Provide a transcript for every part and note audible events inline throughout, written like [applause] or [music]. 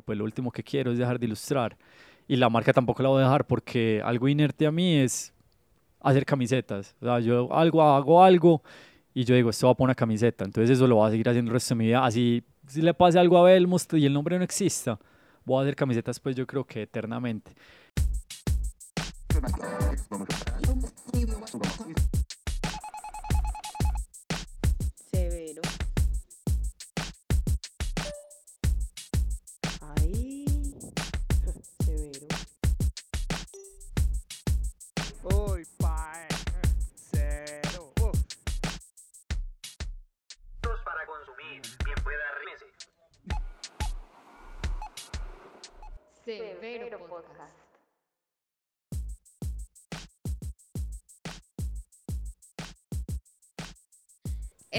pero pues lo último que quiero es dejar de ilustrar. Y la marca tampoco la voy a dejar porque algo inerte a mí es hacer camisetas. O sea, yo algo, hago algo y yo digo, esto va a poner una camiseta. Entonces eso lo voy a seguir haciendo el resto de mi vida. Así, si le pase algo a Belmos y el nombre no exista, voy a hacer camisetas pues yo creo que eternamente.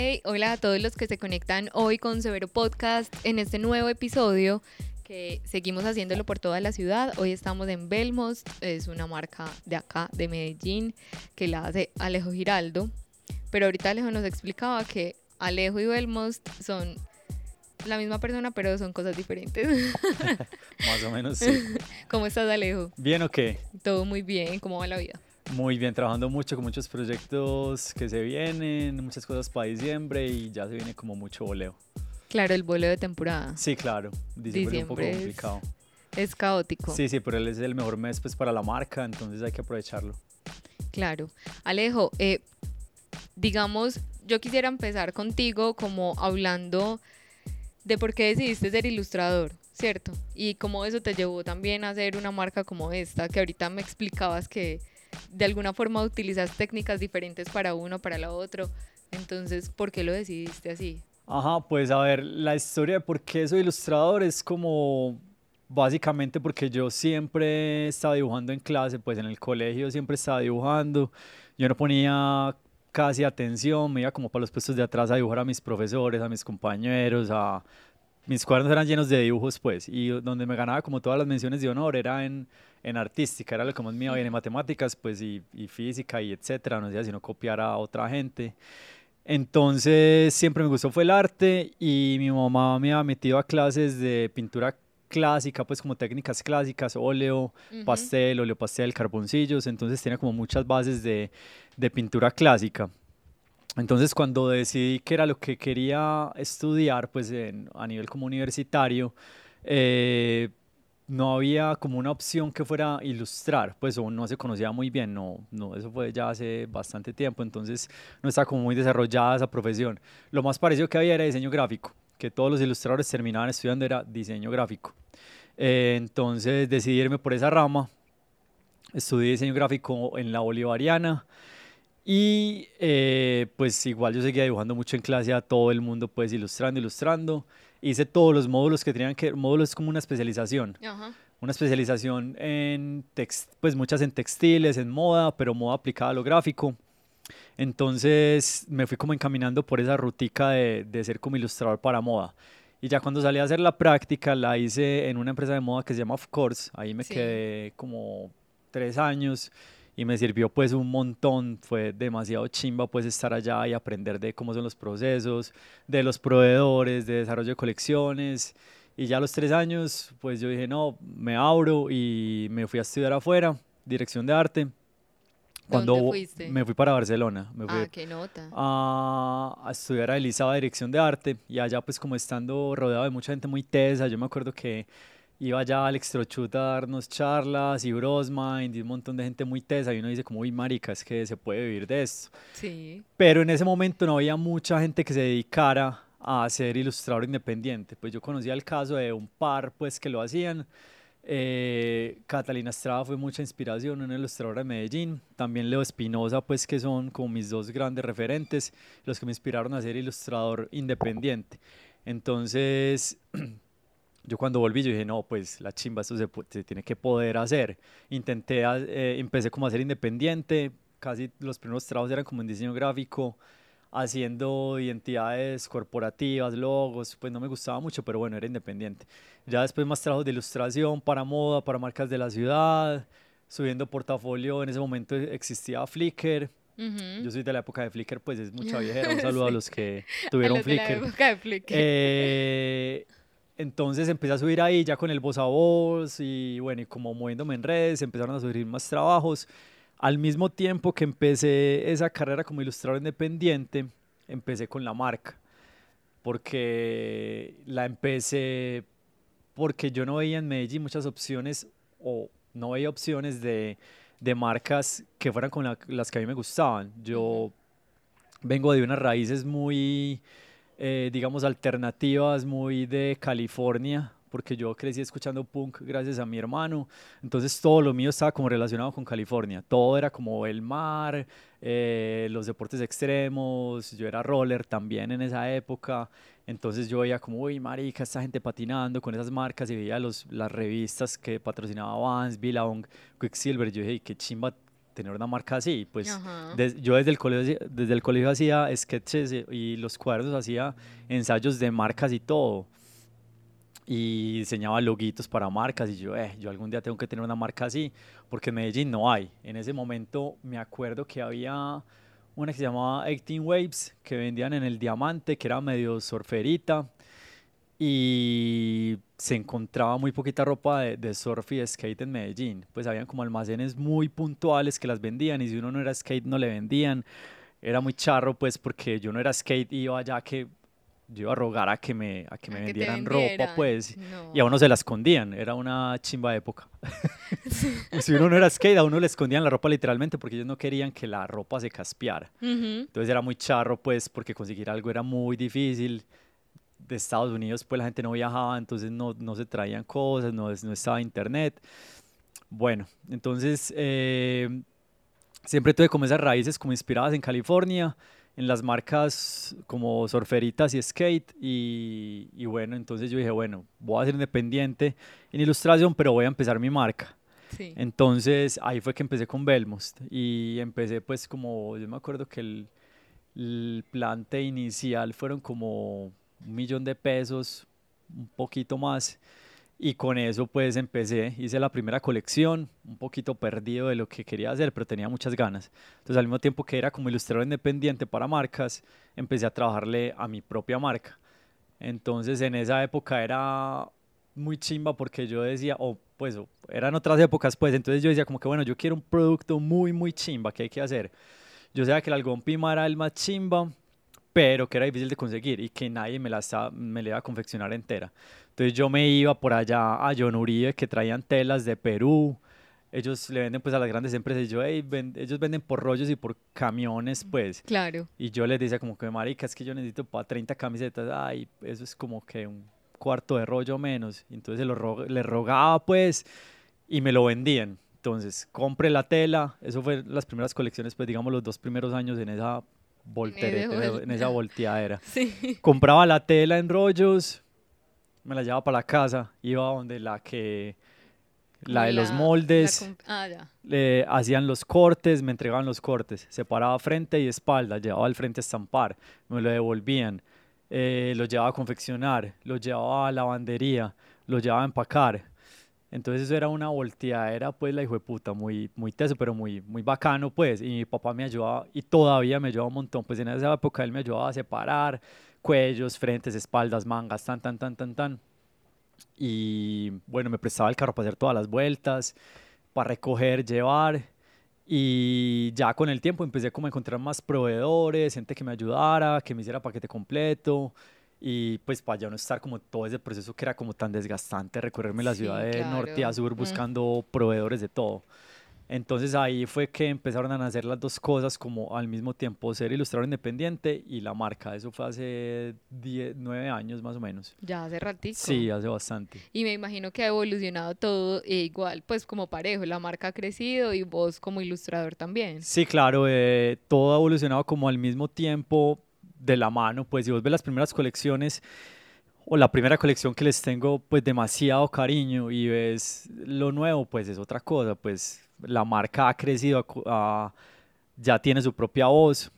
Hey, hola a todos los que se conectan hoy con Severo Podcast en este nuevo episodio que seguimos haciéndolo por toda la ciudad. Hoy estamos en Belmos, es una marca de acá, de Medellín, que la hace Alejo Giraldo. Pero ahorita Alejo nos explicaba que Alejo y Belmos son la misma persona, pero son cosas diferentes. [laughs] Más o menos sí. [laughs] ¿Cómo estás, Alejo? ¿Bien o qué? Todo muy bien, ¿cómo va la vida? Muy bien, trabajando mucho con muchos proyectos que se vienen, muchas cosas para diciembre y ya se viene como mucho voleo. Claro, el vuelo de temporada. Sí, claro. Diciembre, es un poco Diciembre es- complicado. Es caótico. Sí, sí, pero él es el mejor mes pues para la marca, entonces hay que aprovecharlo. Claro. Alejo, eh, digamos, yo quisiera empezar contigo como hablando de por qué decidiste ser ilustrador, ¿cierto? Y cómo eso te llevó también a hacer una marca como esta, que ahorita me explicabas que de alguna forma utilizas técnicas diferentes para uno, para la otro. Entonces, ¿por qué lo decidiste así? Ajá, pues a ver, la historia de por qué soy ilustrador es como básicamente porque yo siempre estaba dibujando en clase, pues en el colegio siempre estaba dibujando, yo no ponía casi atención, me iba como para los puestos de atrás a dibujar a mis profesores, a mis compañeros, a mis cuadernos eran llenos de dibujos, pues, y donde me ganaba como todas las menciones de honor era en, en artística, era lo que más me iba bien en matemáticas, pues, y, y física y etcétera, no sé, sino copiar a otra gente. Entonces siempre me gustó fue el arte y mi mamá me ha metido a clases de pintura clásica, pues como técnicas clásicas, óleo, Ujú. pastel, óleo pastel, carboncillos, entonces tiene como muchas bases de, de pintura clásica. Entonces cuando decidí que era lo que quería estudiar, pues en- a nivel como universitario, eh, no había como una opción que fuera ilustrar, pues o no se conocía muy bien, no, no, eso fue ya hace bastante tiempo, entonces no estaba como muy desarrollada esa profesión. Lo más parecido que había era diseño gráfico, que todos los ilustradores terminaban estudiando era diseño gráfico. Eh, entonces decidí irme por esa rama, estudié diseño gráfico en la Bolivariana y eh, pues igual yo seguía dibujando mucho en clase a todo el mundo, pues ilustrando, ilustrando. Hice todos los módulos que tenían que, módulos es como una especialización Ajá. una especialización en text, pues muchas en textiles, en moda, pero moda aplicada a lo gráfico. Entonces me fui como encaminando por esa rutica de, de ser como ilustrador para moda. Y ya cuando salí a hacer la práctica, la hice en una empresa de moda que se llama Of Course. Ahí me Sí. quedé como tres años y me sirvió pues un montón. Fue demasiado chimba pues estar allá y aprender de cómo son los procesos, de los proveedores, de desarrollo de colecciones. Y ya a los tres años, pues yo dije, no, me abro y me fui a estudiar afuera, dirección de arte. Cuando ¿Dónde fuiste? me fui para Barcelona, me fui Ah, qué nota. a, a estudiar a Elizaba dirección de arte y allá pues como estando rodeado de mucha gente muy tesa, yo me acuerdo que iba allá Alex Trochut a darnos charlas y Brosmind y un montón de gente muy tesa y uno dice como, uy marica, es que se puede vivir de esto. Sí. Pero en ese momento no había mucha gente que se dedicara a ser ilustrador independiente. Pues yo conocía el caso de un par pues que lo hacían. Eh, Catalina Estrada fue mucha inspiración, una ilustradora de Medellín. También Leo Espinosa, pues que son como mis dos grandes referentes, los que me inspiraron a ser ilustrador independiente. Entonces, [clears throat] yo cuando volví, yo dije, no, pues la chimba, esto se, se tiene que poder hacer. Intenté, a- eh, empecé como a ser independiente, casi los primeros trabajos eran como en diseño gráfico, haciendo identidades corporativas, logos, pues no me gustaba mucho, pero bueno, era independiente. Ya después más trabajos de ilustración para moda, para marcas de la ciudad, subiendo portafolio, en ese momento existía Flickr, Ujú. yo soy de la época de Flickr, pues es mucha viejera, un [laughs] saludo a Sí. los que [laughs] A tuvieron los de la Flickr. época de Flickr. Eh, entonces empecé a subir ahí ya con el voz a voz y bueno, y como moviéndome en redes, empezaron a subir más trabajos. Al mismo tiempo que empecé esa carrera como ilustrador independiente, empecé con la marca, porque la empecé porque yo no veía en Medellín muchas opciones o no veía opciones de, de marcas que fueran con la- las que a mí me gustaban. Yo vengo de unas raíces muy, eh, digamos, alternativas, muy de California, porque yo crecí escuchando punk gracias a mi hermano. Entonces todo lo mío estaba como relacionado con California. Todo era como el mar, eh, los deportes extremos. Yo era roller también en esa época. Entonces yo veía como, uy, marica, esta gente patinando con esas marcas y veía los, las revistas que patrocinaba Vans, Billabong, Quicksilver. Yo dije, "Ey, qué chimba tener una marca así. Pues des- yo desde el colegio, desde el colegio hacía sketches y- y los cuadernos hacía ensayos de marcas y todo. Y diseñaba loguitos para marcas y yo, eh, yo algún día tengo que tener una marca así, porque en Medellín no hay. En ese momento me acuerdo que había una que se llamaba 18 Waves, que vendían en el Diamante, que era medio surferita, y se encontraba muy poquita ropa de, de surf y de skate en Medellín. Pues habían como almacenes muy puntuales que las vendían, y si uno no era skate no le vendían. Era muy charro, pues, porque yo no era skate y iba allá que yo iba a rogar a que me, a que A me que vendieran ropa, pues. No. Y a uno se la escondían, era una chimba época. [laughs] si uno no era skate, a uno le escondían la ropa literalmente porque ellos no querían que la ropa se caspeara. Ujú. Entonces era muy charro, pues, porque conseguir algo era muy difícil. De Estados Unidos, pues la gente no viajaba, entonces no, no se traían cosas, no, no estaba internet. Bueno, entonces eh, siempre tuve como esas raíces como inspiradas en California, en las marcas como surferitas y skate. Y, y bueno, entonces yo dije, bueno, voy a ser independiente en ilustración, pero voy a empezar mi marca. Sí. Entonces ahí fue que empecé con Belmost y empecé pues como, yo me acuerdo que el, el plante inicial fueron como un millón de pesos, un poquito más. Y con eso pues empecé, hice la primera colección, un poquito perdido de lo que quería hacer, pero tenía muchas ganas. Entonces al mismo tiempo que era como ilustrador independiente para marcas, empecé a trabajarle a mi propia marca. Entonces en esa época era muy chimba porque yo decía, o pues o- eran otras épocas pues, entonces yo decía como que bueno, yo quiero un producto muy muy chimba, ¿qué hay que hacer? Yo sabía que el algodón pima era el más chimba, pero que era difícil de conseguir y que nadie me la estaba- me la iba a confeccionar entera. Entonces yo me iba por allá a John Uribe que traían telas de Perú. Ellos le venden pues a las grandes empresas y yo, "Ey, ven- ellos venden por rollos y por camiones pues. Claro. Y yo les decía como que, marica, es que yo necesito para 30 camisetas. Ay, eso es como que un cuarto de rollo menos. Y entonces lo ro- les rogaba pues y me lo vendían. Entonces, compré la tela. Eso fue las primeras colecciones, pues digamos los dos primeros años en esa voltereta, en, esa- en esa vuelta. volteadera. [laughs] Sí. Compraba la tela en rollos, me la llevaba para la casa, iba donde la que... La de los moldes, ah, hacían los cortes, me entregaban los cortes, separaba frente y espalda, llevaba al frente a estampar, me lo devolvían, eh, lo llevaba a confeccionar, lo llevaba a lavandería, lo llevaba a empacar. Entonces eso era una volteadera, pues la hijo de puta, muy, muy teso, pero muy, muy bacano, pues. Y mi papá me ayudaba, y todavía me ayudaba un montón, pues en esa época él me ayudaba a separar cuellos, frentes, espaldas, mangas, tan, tan, tan, tan, tan. Y bueno, me prestaba el carro para hacer todas las vueltas, para recoger, llevar. Y ya con el tiempo empecé como a encontrar más proveedores, gente que me ayudara, que me hiciera paquete completo. Y pues para ya no estar como todo ese proceso que era como tan desgastante, recorrerme la Sí, ciudad de norte a claro. sur Mm. buscando proveedores de todo. Entonces ahí fue que empezaron a nacer las dos cosas como al mismo tiempo, ser ilustrador independiente y la marca. Eso fue hace 10, 9 años más o menos. Ya hace ratico. Sí, hace bastante. Y me imagino que ha evolucionado todo e igual, pues como parejo, la marca ha crecido y vos como ilustrador también. Sí, claro, eh, todo ha evolucionado como al mismo tiempo de la mano, pues si vos ves las primeras colecciones o la primera colección que les tengo pues demasiado cariño y ves lo nuevo, pues es otra cosa, pues la marca ha crecido, ya tiene su propia voz.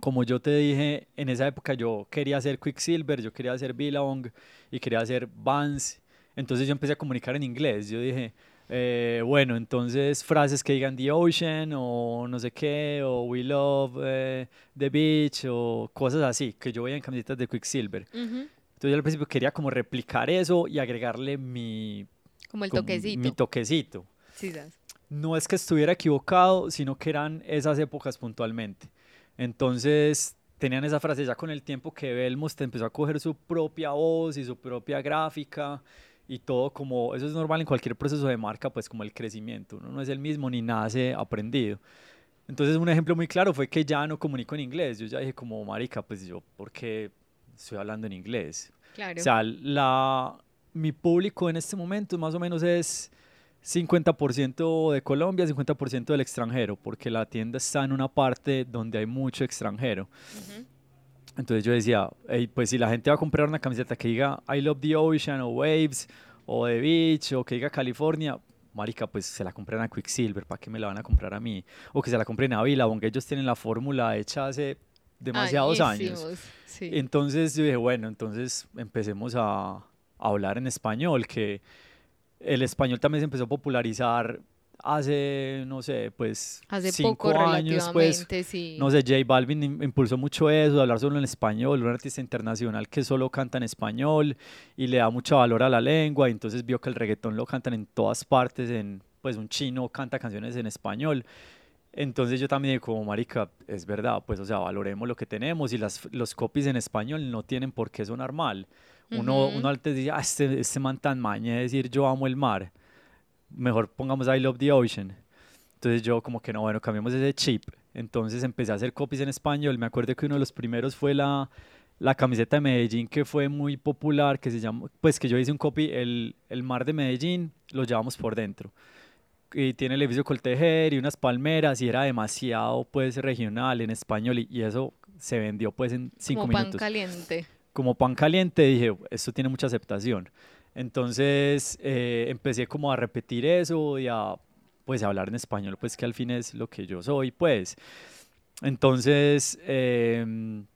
Como yo te dije, en esa época yo quería hacer Quicksilver, yo quería hacer Billabong y quería hacer Vans. Entonces yo empecé a comunicar en inglés. Yo dije, eh, bueno, entonces frases que digan The Ocean o no sé qué, o We Love eh, the Beach o cosas así, que yo veía en camisetas de Quicksilver. Ujú. Entonces yo al principio quería como replicar eso y agregarle mi, Como el como toquecito. mi toquecito. Sí, ¿sabes? No es que estuviera equivocado, sino que eran esas épocas puntualmente. Entonces tenían esa frase ya con el tiempo que Belmos te empezó a coger su propia voz y su propia gráfica y todo como, eso es normal en cualquier proceso de marca, pues como el crecimiento, uno no es el mismo ni nace aprendido. Entonces un ejemplo muy claro fue que ya no comunico en inglés, yo ya dije como, marica, pues yo, ¿por qué estoy hablando en inglés? Claro. O sea, la, mi público en este momento más o menos es 50% de Colombia, 50% del extranjero, porque la tienda está en una parte donde hay mucho extranjero. Ujú. Entonces yo decía, "Ey, pues si la gente va a comprar una camiseta que diga I love the ocean o Waves o The Beach o que diga California, marica, pues se la compran a Quicksilver, ¿para qué me la van a comprar a mí? O que se la compren a Billabong, que ellos tienen la fórmula hecha hace demasiados años. Sí. Entonces yo dije, bueno, entonces empecemos a, a hablar en español, que el español también se empezó a popularizar hace, no sé, pues Hace cinco poco años, pues, sí. no sé, J Balvin im- impulsó mucho eso, hablar solo en español, un artista internacional que solo canta en español y le da mucho valor a la lengua, y entonces vio que el reggaetón lo cantan en todas partes, en, pues un chino canta canciones en español. Entonces yo también como marica, es verdad, pues o sea, valoremos lo que tenemos y las, los copies en español no tienen por qué sonar mal. Uno, Ujú. uno antes dice, ah, este, este man tan maña de decir yo amo el mar. Mejor pongamos I love the ocean. Entonces yo como que no, bueno, cambiemos ese chip. Entonces empecé a hacer copies en español. Me acuerdo que uno de los primeros fue la, la camiseta de Medellín que fue muy popular, que se llama, pues que yo hice un copy, el, el mar de Medellín, lo llevamos por dentro. Y tiene el edificio Coltejer y unas palmeras y era demasiado pues regional en español y, y eso se vendió pues en cinco Como pan minutos caliente. como pan caliente, dije, esto tiene mucha aceptación. Entonces eh, empecé como a repetir eso y a pues hablar en español, pues que al fin es lo que yo soy, pues. Entonces em,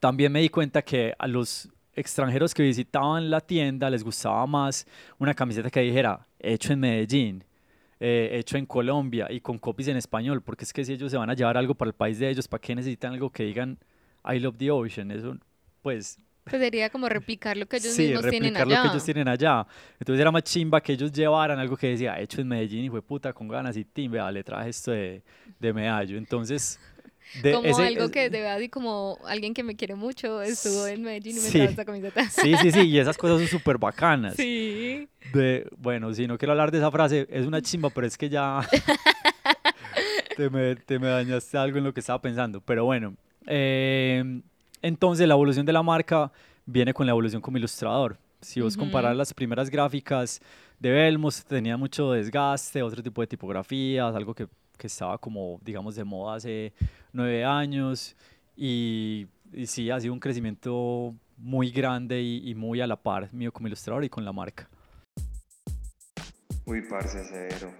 también me di cuenta que a los extranjeros que visitaban la tienda les gustaba más una camiseta que dijera hecho en Medellín, eh, hecho en Colombia y con copies en español, porque es que si ellos se van a llevar algo para el país de ellos, ¿para qué necesitan algo que digan I love the ocean? Eso, pues, Pues sería como replicar lo que ellos sí, mismos tienen replicar allá. lo que ellos tienen allá. Entonces era más chimba que ellos llevaran algo que decía hecho en Medellín y fue puta con ganas y tim, vea, le traje esto de, de medallo. Entonces, de como ese- algo que de verdad así como alguien que me quiere mucho estuvo en Medellín y me Sí. trajo esta camiseta. [laughs] Sí, sí, sí, y esas cosas son súper bacanas. Sí. De, bueno, si no quiero hablar de esa frase, es una chimba, pero es que ya [laughs] te, me, te me dañaste algo en lo que estaba pensando. Pero bueno, eh, entonces la evolución de la marca viene con la evolución como ilustrador. Si vos Ujú. comparas las primeras gráficas de Belmos, tenía mucho desgaste, otro tipo de tipografías, algo que, que estaba como, digamos, de moda hace nueve años. Y, y sí, ha sido un crecimiento muy grande y, y muy a la par mío como ilustrador y con la marca. Uy, parce, severo.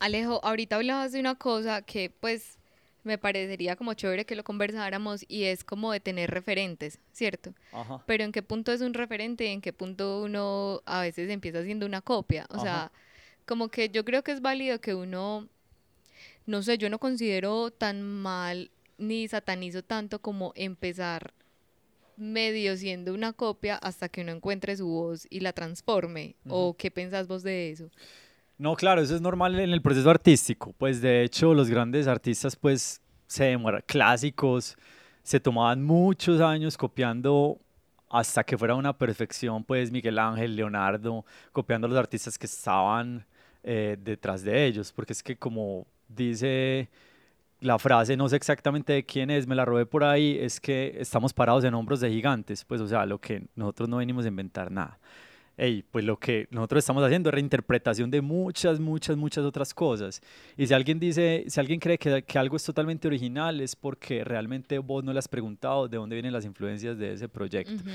Alejo, ahorita hablabas de una cosa que pues me parecería como chévere que lo conversáramos y es como de tener referentes, ¿cierto? Ajá. Pero en qué punto es un referente y en qué punto uno a veces empieza haciendo una copia. O Ajá. sea, como que yo creo que es válido que uno, no sé, yo no considero tan mal ni satanizo tanto como empezar medio siendo una copia hasta que uno encuentre su voz y la transforme. ¿O qué pensás vos de eso? No, claro, eso es normal en el proceso artístico. Pues de hecho, los grandes artistas, pues, se clásicos, se tomaban muchos años copiando hasta que fuera una perfección, pues Miguel Ángel, Leonardo, copiando a los artistas que estaban eh, detrás de ellos, porque es que como dice la frase, no sé exactamente de quién es, me la robé por ahí, es que estamos parados en hombros de gigantes, pues o sea, lo que nosotros no venimos a inventar nada. Ey, pues lo que nosotros estamos haciendo es reinterpretación de muchas, muchas, muchas otras cosas. Y si alguien dice, si alguien cree que, que algo es totalmente original, es porque realmente vos no le has preguntado de dónde vienen las influencias de ese proyecto. Ujú.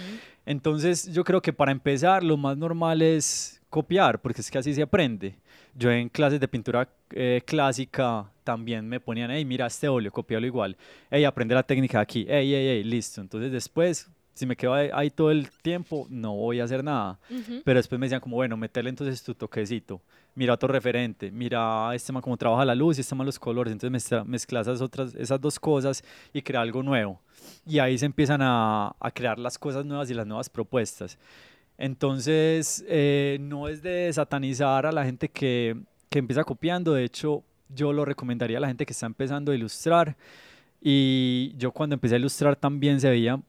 Entonces, yo creo que para empezar, lo más normal es copiar, porque es que así se aprende. Yo en clases de pintura eh, clásica también me ponían, hey, mira este óleo, copialo igual. Hey, aprende la técnica de aquí. Hey, hey, hey, listo. Entonces, después si me quedo ahí, ahí todo el tiempo, no voy a hacer nada. Ujú. Pero después me decían como, bueno, meterle entonces tu toquecito. Mira otro referente, mira este man cómo trabaja la luz y este man los colores. Entonces mezcla, mezcla esas, otras, esas dos cosas y crea algo nuevo. Y ahí se empiezan a, a crear las cosas nuevas y las nuevas propuestas. Entonces, eh, no es de satanizar a la gente que, que empieza copiando. De hecho, yo lo recomendaría a la gente que está empezando a ilustrar. Y yo cuando empecé a ilustrar también se veía,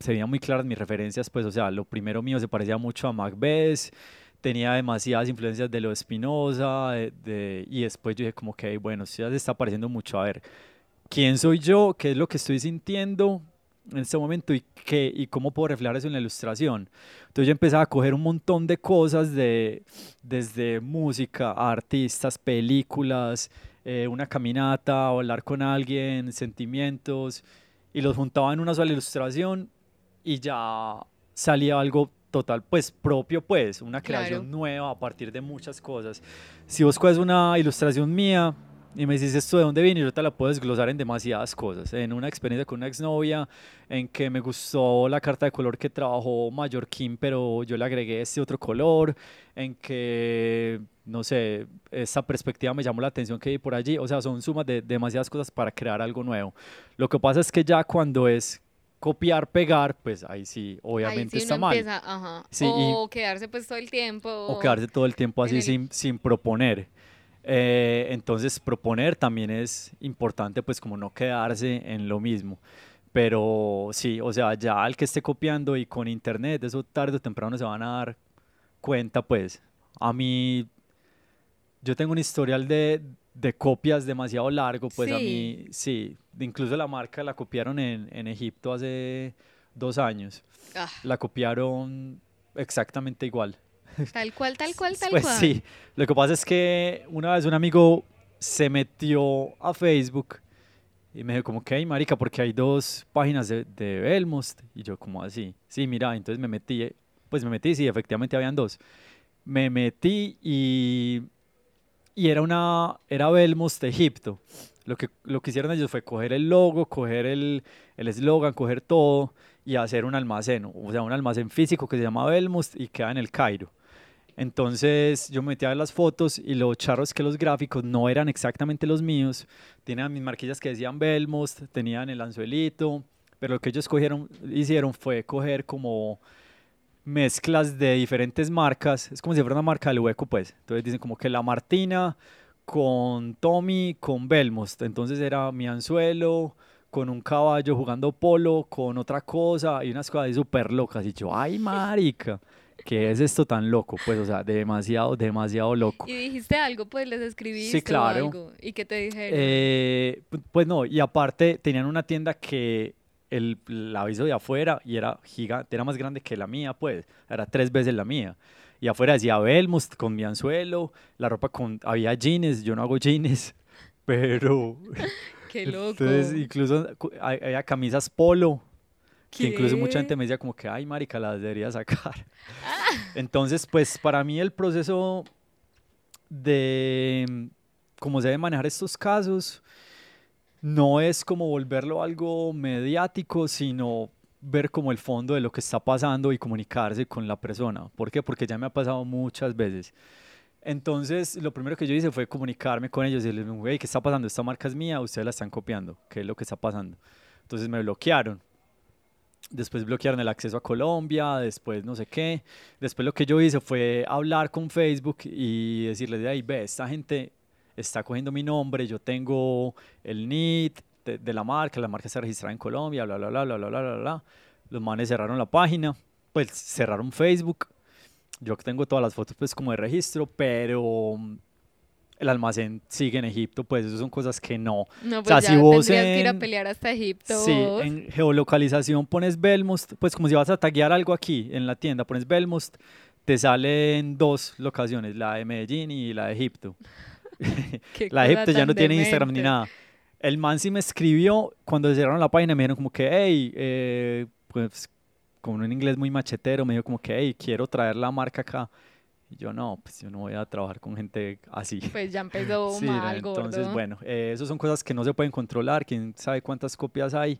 se veían muy claras mis referencias, pues, o sea, lo primero mío se parecía mucho a Macbeth, tenía demasiadas influencias de lo de Spinoza, de, de- y después yo dije como que, bueno, esto ya se está pareciendo mucho, a ver, ¿quién soy yo? ¿Qué es lo que estoy sintiendo en este momento? ¿Y, qué, y cómo puedo reflejar eso en la ilustración? Entonces yo empezaba a coger un montón de cosas de, desde música, artistas, películas, eh, una caminata, hablar con alguien, sentimientos, y los juntaba en una sola ilustración y ya salía algo total, pues propio, pues, una creación Claro. nueva a partir de muchas cosas. Si vos coges una ilustración mía y me dices esto de dónde viene, yo te la puedo desglosar en demasiadas cosas. En una experiencia con una exnovia, en que me gustó la carta de color que trabajó Mallorquín, pero yo le agregué este otro color, en que, no sé, esa perspectiva me llamó la atención que vi por allí. O sea, son sumas de demasiadas cosas para crear algo nuevo. Lo que pasa es que ya cuando es copiar, pegar, pues ahí sí, Ahí obviamente sí está uno mal. empieza, ajá. Sí, y- o quedarse pues todo el tiempo. O quedarse todo el tiempo así el- sin, sin proponer. Eh, entonces proponer también es importante, pues como no quedarse en lo mismo. Pero sí, o sea, ya al que esté copiando y con internet, eso tarde o temprano se van a dar cuenta, pues. A mí, yo tengo un historial de, de copias demasiado largo, pues a Sí. mí, sí. Incluso la marca la copiaron en, en Egipto hace dos años. Ah, La copiaron exactamente igual. tal cual, tal cual, [laughs] tal Pues cual. sí, lo que pasa es que una vez un amigo se metió a Facebook y me dijo como que, hey, marica, porque hay dos páginas de, de Belmost. Y yo como así, sí, mira, entonces me metí, pues me metí, sí, efectivamente habían dos. Me metí y, y era una, era Belmost de Egipto. Lo que, lo que hicieron ellos fue coger el logo, coger el el eslogan, coger todo y hacer un almacén, o sea, un almacén físico que se llama Belmost y queda en el Cairo. Entonces yo me metí a ver las fotos y lo charro es que los gráficos no eran exactamente los míos. Tenían mis marquillas que decían Belmost, tenían el anzuelito, pero lo que ellos cogieron, hicieron fue coger como mezclas de diferentes marcas. Es como si fuera una marca del hueco, pues. Entonces dicen como que la Martina con Tommy, con Belmost. Entonces era mi anzuelo con un caballo jugando polo, con otra cosa y unas cosas ahí súper locas. Y yo, ay, marica. ¿Qué es esto tan loco? Pues, o sea, demasiado, demasiado loco. Y dijiste algo, pues les escribiste o claro. algo. ¿Y qué te dijeron? Eh, pu- pues no, y aparte tenían una tienda que el, la aviso de afuera y era gigante, era más grande que la mía, pues, era tres veces la mía. Y afuera decía Belmust con mi anzuelo, la ropa con, había jeans, yo no hago jeans, [laughs] pero [laughs] qué loco. entonces incluso había camisas polo, que incluso mucha gente me decía como que, ay, marica, las debería sacar. [laughs] Entonces, pues para mí el proceso de mm, cómo se debe manejar estos casos no es como volverlo algo mediático, sino ver como el fondo de lo que está pasando y comunicarse con la persona. ¿Por qué? Porque ya me ha pasado muchas veces. Entonces, lo primero que yo hice fue comunicarme con ellos y les dije, hey, ¿qué está pasando? Esta marca es mía, ustedes la están copiando. ¿Qué es lo que está pasando? Entonces me bloquearon. Después bloquearon el acceso a Colombia, después no sé qué. Después lo que yo hice fue hablar con Facebook y decirles, hey, ve, esta gente está cogiendo mi nombre, yo tengo el NIT de, de la marca, la marca está registrada en Colombia, bla, bla, bla, bla, bla, bla, bla, bla. Los manes cerraron la página, pues cerraron Facebook. Yo tengo todas las fotos pues como de registro, pero mm, el almacén sigue en Egipto, pues eso son cosas que no. no, o sea, pues si vos tendrías que ir a en- pelear hasta Egipto. Sí, vos. en geolocalización pones Belmost, pues como si vas a taguear algo aquí en la tienda, pones Belmost, te salen dos locaciones, la de Medellín y la de Egipto. [laughs] La Egipto ya no tiene Instagram ni demente. nada. El man sí me escribió cuando cerraron la página, me dijeron como que, hey, eh, pues con un inglés muy machetero, me dijo como que, hey, quiero traer la marca acá. Y yo no, pues yo no voy a trabajar con gente así. Pues ya empezó [laughs] Sí, mal, entonces, gordo. bueno, eh, eso son cosas que no se pueden controlar, quién sabe cuántas copias hay,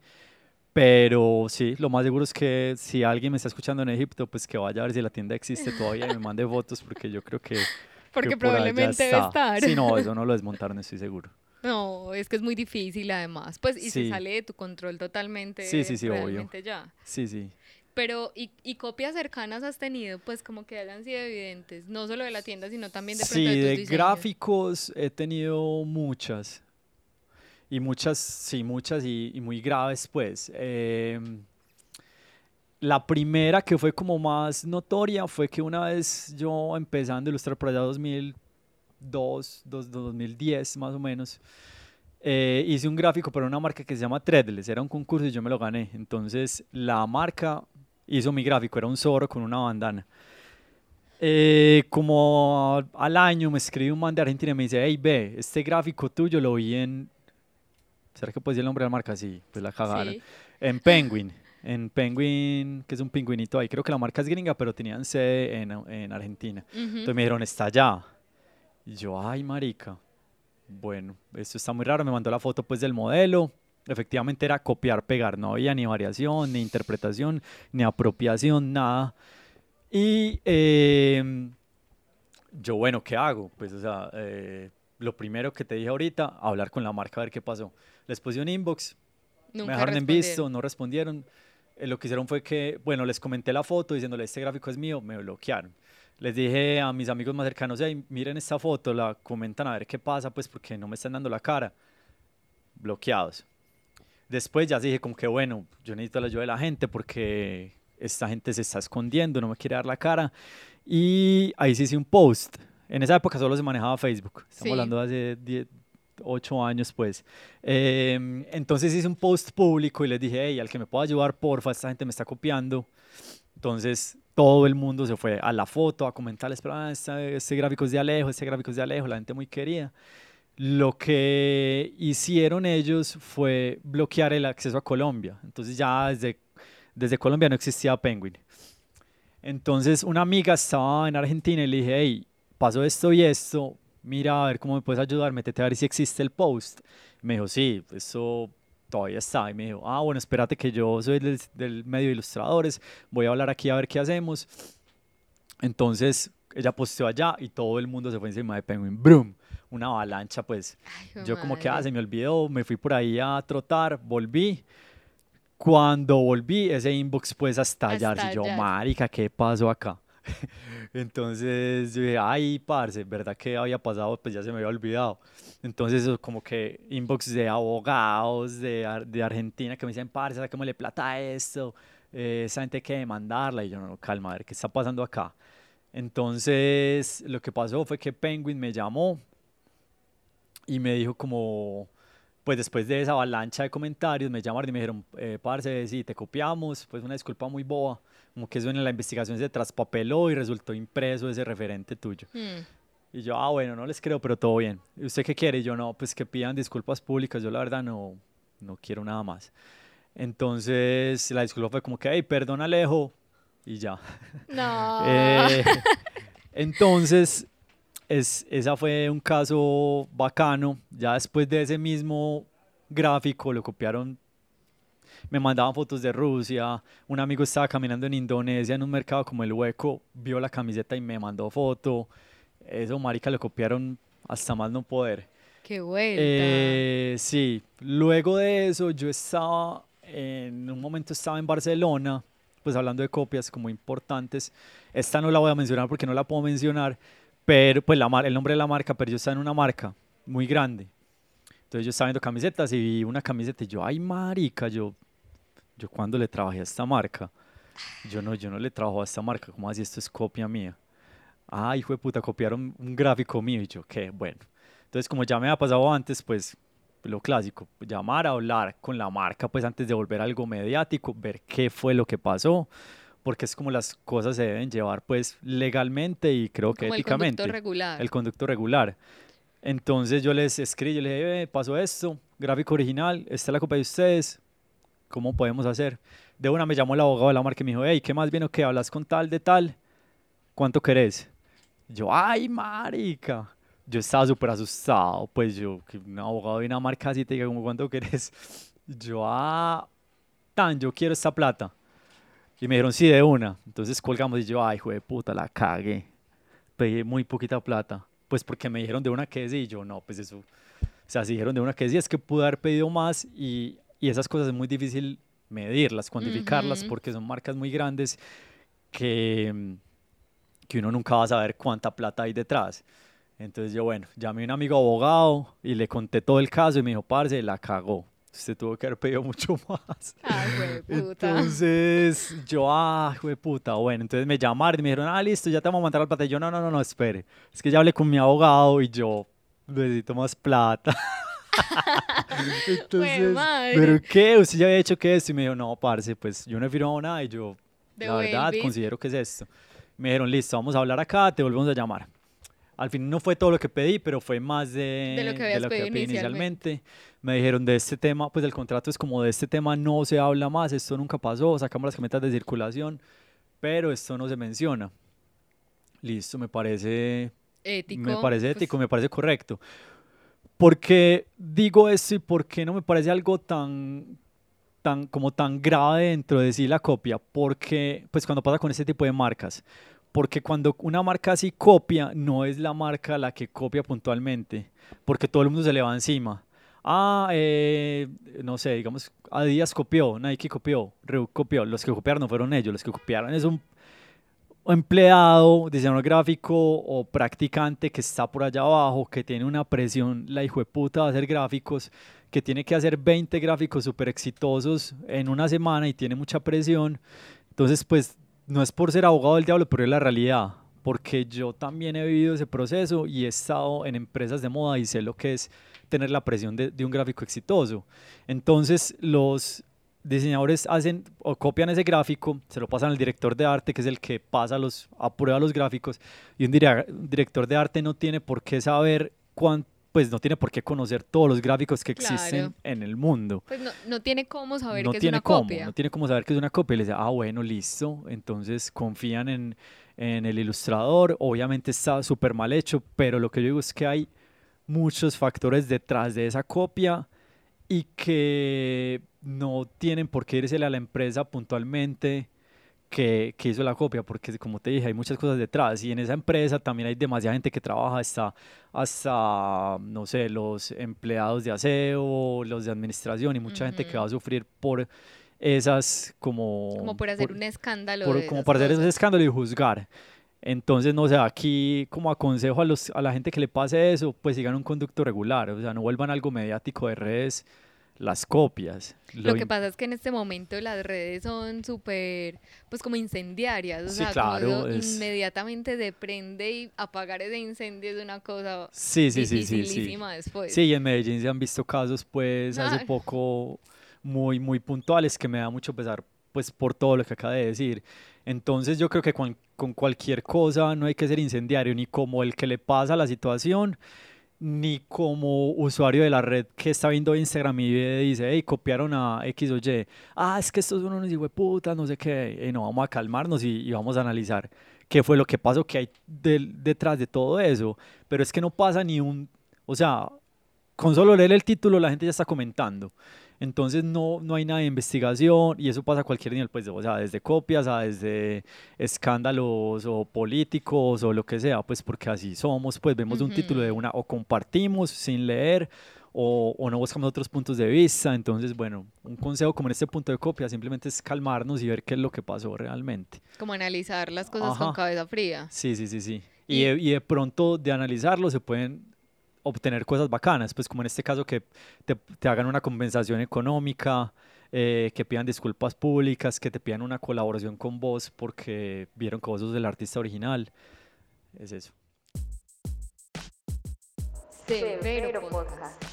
Pero sí, lo más seguro es que si alguien me está escuchando en Egipto, pues que vaya a ver si la tienda existe todavía y me mande fotos porque yo creo que... que Porque por probablemente debe estar. Sí, no, [laughs] eso no lo desmontaron, estoy seguro. No, es que es muy difícil además. Pues, y se sale de tu control totalmente. Sí, sí, sí, obvio. ya. Sí, sí. Pero, ¿y, y copias cercanas has tenido? Pues como que hayan sido evidentes. No solo de la tienda, sino también de Sí, de gráficos he tenido muchas. Y muchas, sí, muchas y, y muy graves, pues. Em, la primera que fue como más notoria fue que una vez yo empezando a ilustrar por allá 2002, dos- 2010 más o menos, eh, hice un gráfico para una marca que se llama Threadless, era un concurso y yo me lo gané. Entonces la marca hizo mi gráfico, era un zorro con una bandana. Eh, como al año me escribe un man de Argentina y me dice, hey, ve, este gráfico tuyo lo vi en... ¿Será que puedes decir el nombre de la marca? Sí, pues la cagaron. Sí. En Penguin. En Penguin, que es un pingüinito ahí. Creo que la marca es gringa, pero tenían sede en, en Argentina. Ujú. Entonces me dijeron, está allá. Y yo, ay, marica. Bueno, esto está muy raro. Me mandó la foto pues del modelo. Efectivamente era copiar, pegar. No había ni variación, ni interpretación, ni apropiación, nada. Y em, yo, bueno, ¿qué hago? Pues, o sea, eh, lo primero que te dije ahorita, hablar con la marca a ver qué pasó. Les puse un inbox, Nunca me dejaron en visto, no respondieron. Eh, lo que hicieron fue que, bueno, les comenté la foto diciéndole, este gráfico es mío, me bloquearon. Les dije a mis amigos más cercanos, hey, miren esta foto, la comentan a ver qué pasa, pues porque no me están dando la cara. Bloqueados. Después ya dije como que, bueno, yo necesito la ayuda de la gente porque esta gente se está escondiendo, no me quiere dar la cara. Y ahí sí hice un post. En esa época solo se manejaba Facebook. Estamos Sí. hablando de hace 10, 8 años, pues. Em, entonces hice un post público y les dije, hey, al que me pueda ayudar, porfa, esta gente me está copiando. Entonces todo el mundo se fue a la foto, a comentarles, pero ah, este, este gráfico es de Alejo, este gráfico es de Alejo, la gente muy querida. Lo que hicieron ellos fue bloquear el acceso a Colombia. Entonces ya desde, desde Colombia no existía Penguin. Entonces una amiga estaba en Argentina y le dije, hey, pasó esto y esto, mira a ver cómo me puedes ayudar, métete a ver si existe el post. Me dijo, sí, eso todavía está. Y me dijo, ah, bueno, espérate que yo soy del, del medio de ilustradores, voy a hablar aquí a ver qué hacemos. Entonces ella posteó allá y todo el mundo se fue encima de Penguin. ¡Brum! Una avalancha, pues. Ay, Yo como que, ah, madre. se me olvidó, me fui por ahí a trotar, volví. Cuando volví, ese inbox pues a estallar. Y yo, marica, ¿qué pasó acá? [laughs] Entonces yo dije, ay, parce, ¿verdad que había pasado? Pues ya se me había olvidado. Entonces como que inbox de abogados de, de Argentina que me dicen, parce, sáquemele plata a esto, eh, esa gente hay que demandarla. Y yo, no, calma, a ver, ¿qué está pasando acá? Entonces lo que pasó fue que Penguin me llamó y me dijo como, pues después de esa avalancha de comentarios, me llamaron y me dijeron, eh, parce, sí, te copiamos, pues una disculpa muy boba, como que eso en la investigación se traspapeló y resultó impreso ese referente tuyo. Hmm. Y yo, ah, bueno, no les creo, pero todo bien. ¿Y usted qué quiere? Y yo, no, pues que pidan disculpas públicas, yo la verdad no, no quiero nada más. Entonces la disculpa fue como que, hey, perdón Alejo, y ya. [laughs] No. [laughs] Eh, entonces, es, esa fue un caso bacano. Ya después de ese mismo gráfico lo copiaron. Me mandaban fotos de Rusia. Un amigo estaba caminando en Indonesia en un mercado como el Hueco, vio la camiseta y me mandó foto. Eso, marica, lo copiaron hasta más no poder. Qué vuelta. Eh, sí, luego de eso yo estaba, en un momento estaba en Barcelona, pues hablando de copias como importantes. Esta no la voy a mencionar porque no la puedo mencionar, pero pues la mar- el nombre de la marca, pero yo estaba en una marca muy grande. Entonces yo estaba viendo camisetas y vi una camiseta y yo, ay marica, yo, yo cuando le trabajé a esta marca, yo no, yo no le trabajo a esta marca, ¿cómo así esto es copia mía? Ah, hijo de puta, copiaron un gráfico mío y yo, qué bueno. Entonces, como ya me ha pasado antes, pues lo clásico, llamar a hablar con la marca, pues antes de volver a algo mediático, ver qué fue lo que pasó, porque es como las cosas se deben llevar, pues legalmente y creo que Como el éticamente. conducto regular. El conducto regular. Entonces yo les escribí, yo les dije, "Ve, pasó esto, gráfico original, esta es la copia de ustedes, ¿cómo podemos hacer? De una me llamó el abogado de la marca y me dijo, hey, ¿qué más bien o qué? ¿Hablas con tal de tal? ¿Cuánto querés? Yo, ay, marica. Yo estaba súper asustado, pues yo, un abogado de una marca así te diga ¿cuánto querés? Yo, ah, tan, yo quiero esta plata. Y me dijeron, sí, de una. Entonces colgamos y yo, ay, hijo de puta, la cagué. Pedí muy poquita plata. Pues porque me dijeron de una que sí, y yo, no, pues eso. O sea, si dijeron de una que sí, es que pude haber pedido más y, y esas cosas es muy difícil medirlas, cuantificarlas, Ujú. porque son marcas muy grandes que, que uno nunca va a saber cuánta plata hay detrás. Entonces yo, bueno, llamé a un amigo abogado y le conté todo el caso y me dijo, parce, la cagó. Usted tuvo que haber pedido mucho [laughs] más. Ay, puta. Entonces, yo, ah, puta, bueno, entonces me llamaron y me dijeron, ah, listo, ya te vamos a mandar al plata. Y yo, no, no, no, no, espere. Es que ya hablé con mi abogado y yo necesito más plata. [laughs] [laughs] entonces, madre. ¿pero qué? ¿Usted ya había hecho que esto? Y me dijo, no, parce, pues yo no he firmado nada y yo, la verdad, considero que es esto. Me dijeron, listo, vamos a hablar acá, te volvemos a llamar. Al fin no fue todo lo que pedí, pero fue más de, De lo que habías pedido pedí inicialmente. inicialmente. Me dijeron de este tema, pues el contrato es como de este tema no se habla más, esto nunca pasó, sacamos las camisetas de circulación, pero esto no se menciona. Listo, me parece, Ético. me parece pues, ético, me parece correcto. ¿Por qué digo esto y por qué no me parece algo tan, tan, como tan grave dentro de sí la copia? Porque, pues cuando pasa con este tipo de marcas, porque cuando una marca así copia, no es la marca la que copia puntualmente, porque todo el mundo se le va encima. Ah, eh, no sé, digamos, Adidas copió, Nike copió, Reebok copió. Los que copiaron no fueron ellos, los que copiaron es un empleado, diseñador gráfico o practicante que está por allá abajo, que tiene una presión, la hijo de puta, de hacer gráficos, que tiene que hacer 20 gráficos súper exitosos en una semana y tiene mucha presión. Entonces, pues, no es por ser abogado del diablo, pero es la realidad. Porque yo también he vivido ese proceso y he estado en empresas de moda y sé lo que es tener la presión de, de un gráfico exitoso. Entonces, los diseñadores hacen o copian ese gráfico, se lo pasan al director de arte, que es el que pasa los, aprueba los gráficos, y un, un director de arte no tiene por qué saber cuán, pues no tiene por qué conocer todos los gráficos que existen Claro. en el mundo. Pues no, no tiene cómo saber no que es tiene una cómo, copia. no tiene cómo saber que es una copia. Y le dice, ah, bueno, listo. Entonces confían en, en el ilustrador. Obviamente está súper mal hecho, pero lo que yo digo es que hay muchos factores detrás de esa copia y que no tienen por qué irsele a la empresa puntualmente que, que hizo la copia, porque como te dije, hay muchas cosas detrás y en esa empresa también hay demasiada gente que trabaja, hasta, hasta no sé, los empleados de aseo, los de administración y mucha gente que va a sufrir por esas como... Como por hacer un escándalo. por- como para hacer ese escándalo y juzgar. Entonces, no sé, aquí como aconsejo a, los, a la gente que le pase eso, pues sigan un conducto regular, o sea, no vuelvan algo mediático de redes las copias. Lo que im- pasa es que en este momento las redes son súper, pues como incendiarias, o Sí, sea, claro, como es- inmediatamente se prende y apagar ese incendio es una cosa Sí, sí, sí, sí, sí. después. Sí, y en Medellín se han visto casos, pues, hace Ay. poco muy, muy puntuales que me da mucho pesar, pues, por todo lo que acaba de decir. Entonces, yo creo que cuan- con cualquier cosa no hay que ser incendiario, ni como el que le pasa la situación, ni como usuario de la red que está viendo Instagram y dice, hey, copiaron a X o Y. Ah, es que estos son unos puta, no sé qué. Eh, no, vamos a calmarnos y, y vamos a analizar qué fue lo que pasó, qué hay del- detrás de todo eso. Pero es que no pasa ni un, o sea, con solo leer el título la gente ya está comentando. Entonces no, no hay nada de investigación y eso pasa a cualquier nivel, pues, o sea, desde copias a desde escándalos o políticos o lo que sea, pues porque así somos, pues vemos un título de una o compartimos sin leer o, o no buscamos otros puntos de vista. Entonces, bueno, un consejo como en este punto de copia simplemente es calmarnos y ver qué es lo que pasó realmente. Como analizar las cosas con Ajá. cabeza fría. Sí, sí, sí, sí. Y, Y- de, y de pronto de analizarlo se pueden obtener cosas bacanas, pues como en este caso que te, te hagan una compensación económica, eh, que pidan disculpas públicas, que te pidan una colaboración con vos porque vieron que vos sos el artista original. Es eso. Severo Podcast.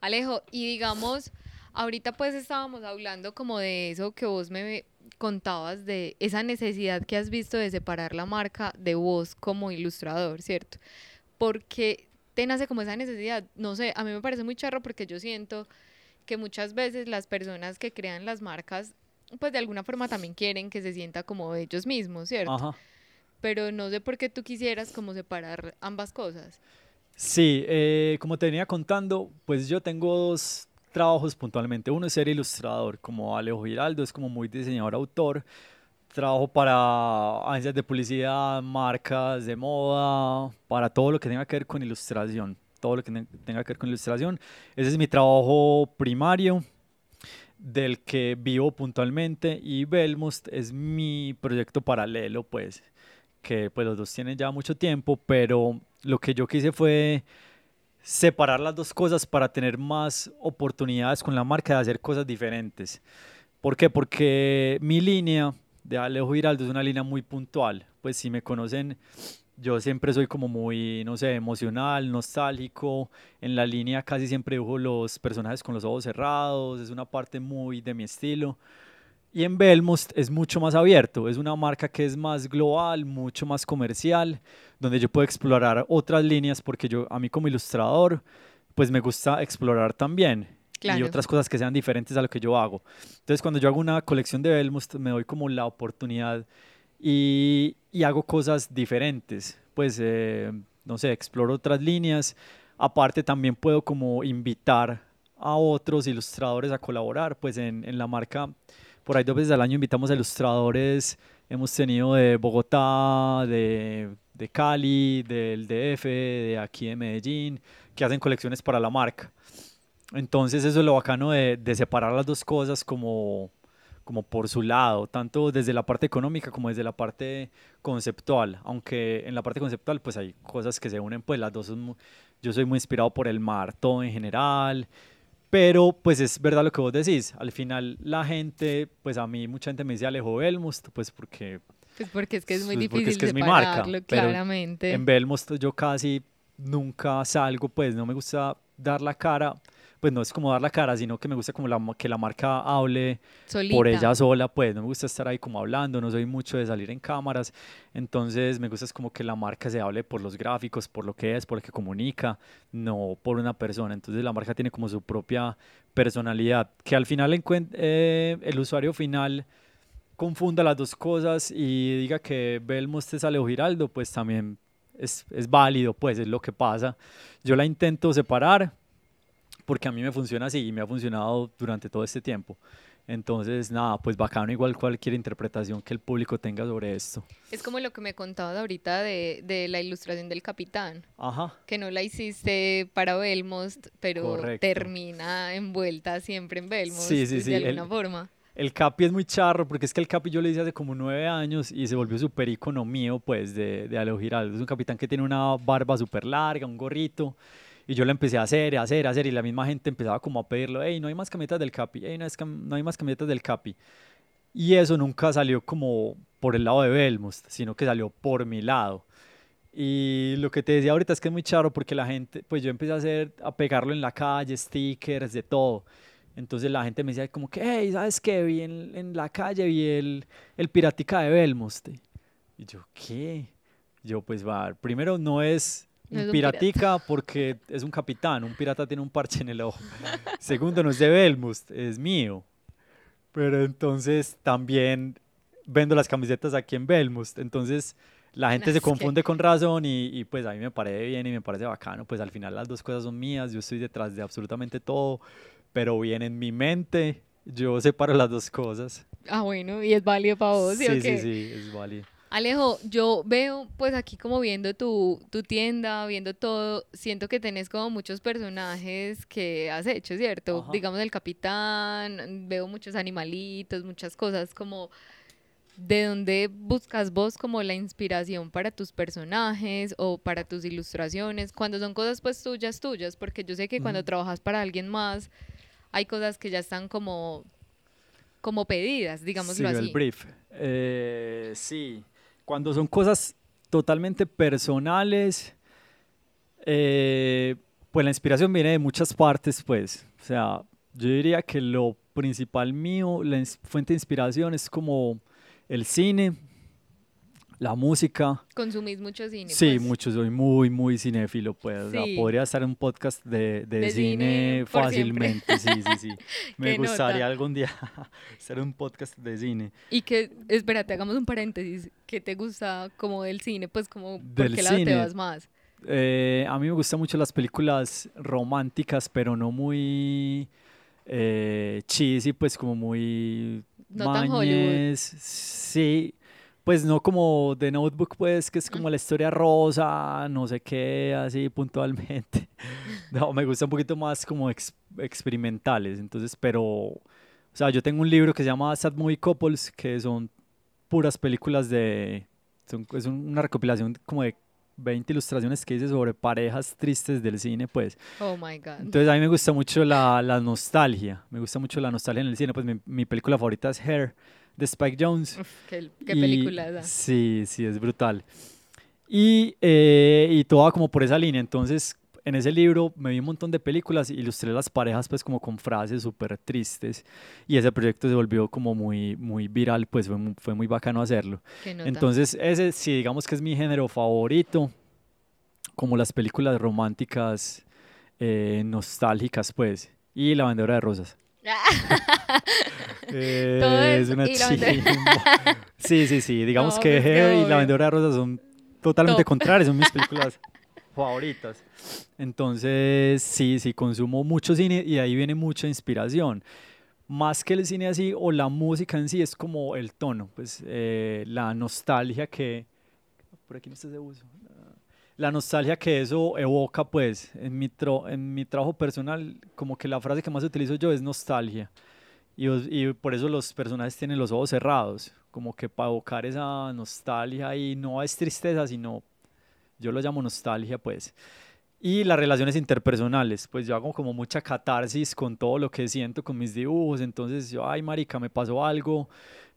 Alejo, y digamos, ahorita pues estábamos hablando como de eso que vos me contabas, de esa necesidad que has visto de separar la marca de vos como ilustrador, ¿cierto? Porque te nace como esa necesidad, no sé, a mí me parece muy charro porque yo siento que muchas veces las personas que crean las marcas, pues de alguna forma también quieren que se sienta como ellos mismos, ¿cierto? Ajá. Pero no sé por qué tú quisieras como separar ambas cosas. Sí, eh, como te venía contando, pues yo tengo dos trabajos puntualmente. Uno es ser ilustrador, como Alejo Giraldo, es como muy diseñador autor. Trabajo para agencias de publicidad, marcas de moda, para todo lo que tenga que ver con ilustración. Todo lo que te- tenga que ver con ilustración. Ese es mi trabajo primario, del que vivo puntualmente. Y Belmust es mi proyecto paralelo, pues, que pues los dos tienen ya mucho tiempo, pero lo que yo quise fue separar las dos cosas para tener más oportunidades con la marca de hacer cosas diferentes. ¿Por qué? Porque mi línea de Alejo Giraldo es una línea muy puntual. Pues si me conocen, yo siempre soy como muy, no sé, emocional, nostálgico. En la línea casi siempre dibujo los personajes con los ojos cerrados. Es una parte muy de mi estilo. Y en Belmust es mucho más abierto, es una marca que es más global, mucho más comercial, donde yo puedo explorar otras líneas porque yo a mí como ilustrador pues me gusta explorar también y Claro. otras cosas que sean diferentes a lo que yo hago. Entonces cuando yo hago una colección de Belmust me doy como la oportunidad y, y hago cosas diferentes, pues eh, no sé, exploro otras líneas. Aparte también puedo como invitar a otros ilustradores a colaborar, pues en, en la marca por ahí dos veces al año invitamos a ilustradores, hemos tenido de Bogotá, de, de Cali, del DF, de aquí de Medellín, que hacen colecciones para la marca. Entonces eso es lo bacano de, de separar las dos cosas como, como por su lado, tanto desde la parte económica como desde la parte conceptual, aunque en la parte conceptual pues hay cosas que se unen, pues las dos son, yo soy muy inspirado por el mar, todo en general, pero pues es verdad lo que vos decís, al final la gente, pues a mí mucha gente me dice Alejo Belmust, pues porque Pues porque es que es muy Pues difícil es que es mi marca, claramente. en Belmust yo casi nunca salgo, pues no me gusta dar la cara, pues no es como dar la cara, sino que me gusta como la, que la marca hable Solita. por ella sola, pues no me gusta estar ahí como hablando, no soy mucho de salir en cámaras, entonces me gusta es como que la marca se hable por los gráficos, por lo que es, por lo que comunica, no por una persona, entonces la marca tiene como su propia personalidad, que al final eh, el usuario final confunda las dos cosas y diga que Belmust es Alejo Giraldo, pues también es, es válido, pues es lo que pasa. Yo la intento separar porque a mí me funciona así y me ha funcionado durante todo este tiempo. Entonces, nada, pues bacano igual cualquier interpretación que el público tenga sobre esto. Es como lo que me contabas ahorita de, de la ilustración del capitán, Ajá. que no la hiciste para Belmust, pero Correcto. termina envuelta siempre en Belmust Sí, sí, de sí, el- alguna forma. El Capi es muy charro porque es que el Capi yo le hice hace como nueve años y se volvió súper icono mío, pues, de, de Alejo Giraldo. Es un capitán que tiene una barba súper larga, un gorrito. Y yo lo empecé a hacer, a hacer, a hacer. Y la misma gente empezaba como a pedirlo, hey, no hay más camisetas del Capi, hey, no, es cam- no hay más camisetas del Capi. Y eso nunca salió como por el lado de Belmust, sino que salió por mi lado. Y lo que te decía ahorita es que es muy charro porque la gente, pues yo empecé a hacer, a pegarlo en la calle, stickers, de todo. Entonces la gente me decía como que, hey, ¿sabes qué? Vi en, en la calle, vi el, el piratica de Belmust. Y yo, ¿qué? Yo, pues va, primero no es No un un pirata. piratica porque es un capitán, un pirata tiene un parche en el ojo. Segundo, no es de Belmust, es mío. Pero entonces también vendo las camisetas aquí en Belmust. Entonces la gente Es se que- confunde con razón y, y, pues a mí me parece bien y me parece bacano. Pues al final las dos cosas son mías, yo estoy detrás de absolutamente todo, pero bien en mi mente yo separo las dos cosas. Ah, bueno, y es válido para vos, ¿sí, sí, sí, sí, es válido. Alejo, yo veo pues aquí como viendo tu, tu tienda, viendo todo, siento que tenés como muchos personajes que has hecho, ¿cierto? Ajá. Digamos el capitán, veo muchos animalitos, muchas cosas como de dónde buscas vos como la inspiración para tus personajes o para tus ilustraciones, cuando son cosas pues tuyas, tuyas, porque yo sé que cuando Ujú. trabajas para alguien más hay cosas que ya están como como pedidas, digámoslo Sí, así. el brief. Eh, sí, cuando son cosas totalmente personales, eh, pues la inspiración viene de muchas partes, pues. O sea, yo diría que lo principal mío, la fuente de inspiración es como el cine, la música. Consumís mucho cine. Sí, pues. mucho, soy muy, muy cinéfilo, pues. o sea, podría estar en un podcast de, de De cine, cine por siempre. fácilmente, sí, sí, sí. [laughs] Me gustaría nota. algún día [laughs] hacer un podcast de cine. Y que, espérate, hagamos un paréntesis. ¿Qué te gusta como del cine? Pues como, ¿por Del qué lado te vas más? Eh, a mí me gustan mucho las películas románticas, pero no muy eh, cheesy, pues como muy No tan Hollywood. sí, pues no como The Notebook, pues que es como la historia rosa, no sé qué, así puntualmente. [laughs] No, me gusta un poquito más como ex- experimentales, entonces, pero, o sea, yo tengo un libro que se llama Sad Movie Couples, que son puras películas de, son- es un- una recopilación como de 20 ilustraciones que dice sobre parejas tristes del cine, pues. Oh my God. Entonces a mí me gusta mucho la, la nostalgia, me gusta mucho la nostalgia en el cine, pues mi, mi película favorita es Hair de Spike Jones. Uf, qué, qué Y- película esa. Sí, sí, es brutal. Y, eh, y todo va como por esa línea. Entonces, en ese libro me vi un montón de películas, ilustré las parejas pues como con frases súper tristes. Y ese proyecto se volvió como muy, muy viral, pues fue, mu- fue muy bacano hacerlo. Entonces, ese sí, digamos que es mi género favorito, como las películas románticas, eh, nostálgicas, pues. Y La Vendedora de Rosas. [laughs] Eh, Todo es una y chimba. [laughs] Sí, sí, sí. Digamos No, que pues, Hair y. La Vendedora de Rosas son totalmente Top. contrarias, son mis películas [laughs] favoritas. Entonces, sí, sí, consumo mucho cine y de ahí viene mucha inspiración. Más que el cine así o la música en sí, es como el tono, pues eh, la nostalgia que... Por aquí no está ese uso. La nostalgia que eso evoca, pues, en mi, tro- en mi trabajo personal, como que la frase que más utilizo yo es nostalgia. Y, y por eso los personajes tienen los ojos cerrados, como que para evocar esa nostalgia y no es tristeza, sino yo lo llamo nostalgia, pues. Y las relaciones interpersonales, pues yo hago como mucha catarsis con todo lo que siento con mis dibujos, entonces yo, ay marica, me pasó algo